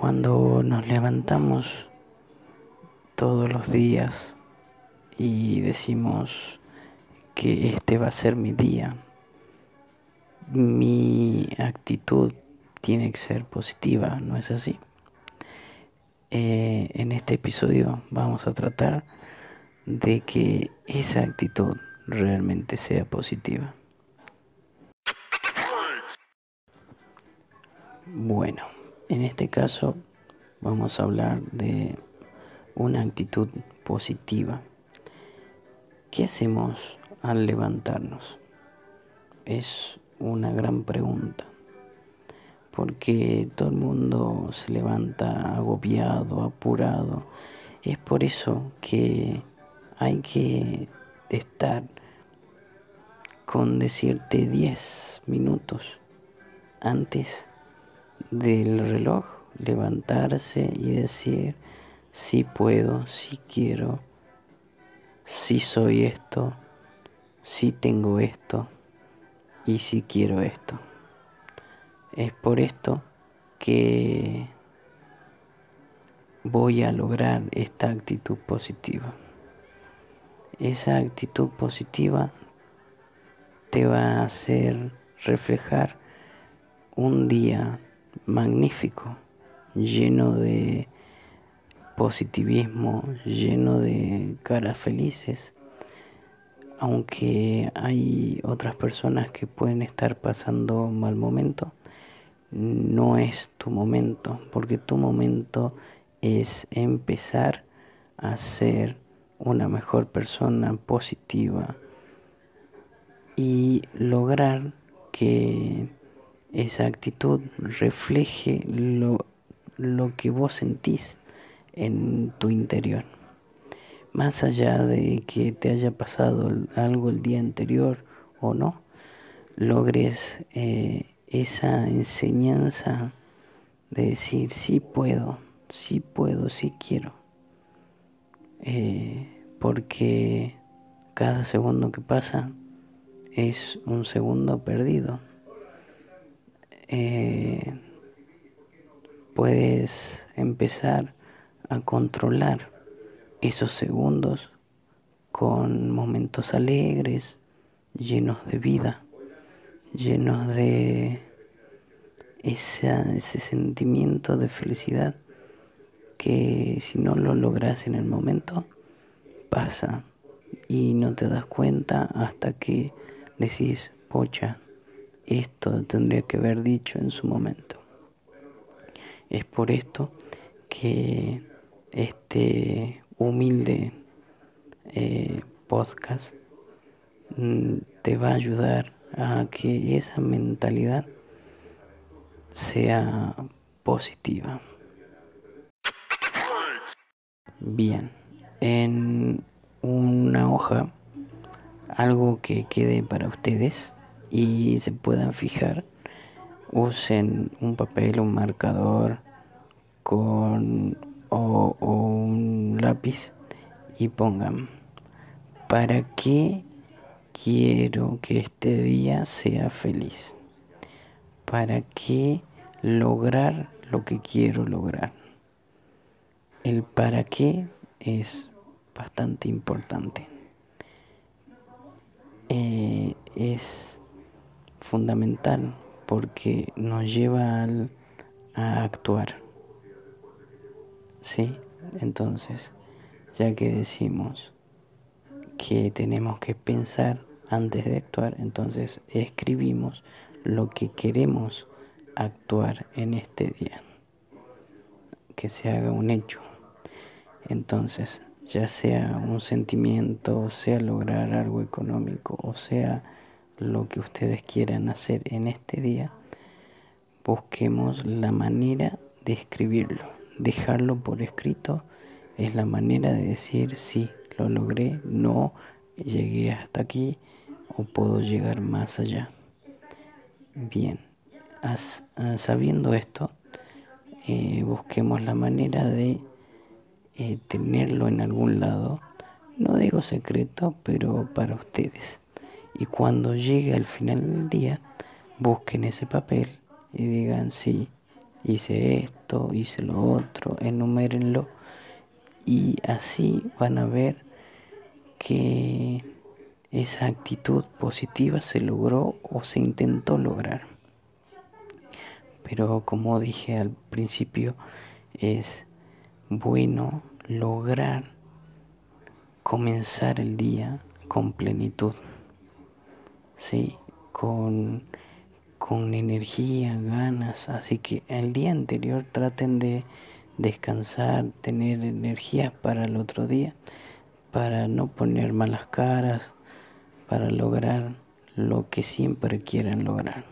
Cuando nos levantamos todos los días y decimos que este va a ser mi día, mi actitud tiene que ser positiva, ¿no es así? Eh, en este episodio vamos a tratar de que esa actitud realmente sea positiva. Bueno, en este caso vamos a hablar de una actitud positiva. ¿Qué hacemos al levantarnos? Es una gran pregunta, porque todo el mundo se levanta agobiado, apurado. Es por eso que hay que estar con decirte 10 minutos antes del reloj, levantarse y decir, si puedo, si quiero, si soy esto, si tengo esto y si quiero esto. Es por esto que voy a lograr esta actitud positiva. Esa actitud positiva te va a hacer reflejar un día magnífico, lleno de positivismo, lleno de caras felices, aunque hay otras personas que pueden estar pasando mal momento, no es tu momento, porque tu momento es empezar a ser una mejor persona positiva y lograr que esa actitud refleje lo, lo que vos sentís en tu interior. Más allá de que te haya pasado algo el día anterior o no, logres eh, esa enseñanza de decir sí puedo, sí puedo, sí quiero. Eh, porque cada segundo que pasa es un segundo perdido. Eh, puedes empezar a controlar esos segundos con momentos alegres, llenos de vida, llenos de ese sentimiento de felicidad que si no lo logras en el momento, pasa. Y no te das cuenta hasta que decís, pocha, esto tendría que haber dicho en su momento. Es por esto que este humilde eh, podcast mm, te va a ayudar a que esa mentalidad sea positiva. Bien, en una hoja, algo que quede para ustedes y se puedan fijar, usen un papel, un marcador con o, un lápiz y pongan ¿para qué quiero que este día sea feliz? ¿Para qué lograr lo que quiero lograr? El para qué es bastante importante. Eh, es fundamental porque nos lleva a actuar. ¿Sí? Entonces, ya que decimos que tenemos que pensar antes de actuar, entonces escribimos lo que queremos actuar en este día. Que se haga un hecho. Entonces, ya sea un sentimiento, o sea lograr algo económico, o sea lo que ustedes quieran hacer en este día, busquemos la manera de escribirlo, dejarlo por escrito es la manera de decir sí, lo logré, no llegué hasta aquí o puedo llegar más allá. Bien, sabiendo esto, eh, busquemos la manera de eh, tenerlo en algún lado, no digo secreto, pero para ustedes. Y cuando llegue al final del día, busquen ese papel y digan, sí, hice esto, hice lo otro, enumérenlo y así van a ver que esa actitud positiva se logró o se intentó lograr. Pero como dije al principio, es bueno lograr comenzar el día con plenitud, ¿sí? con, con energía, ganas. Así que el día anterior traten de descansar, tener energía para el otro día, para no poner malas caras, para lograr lo que siempre quieren lograr.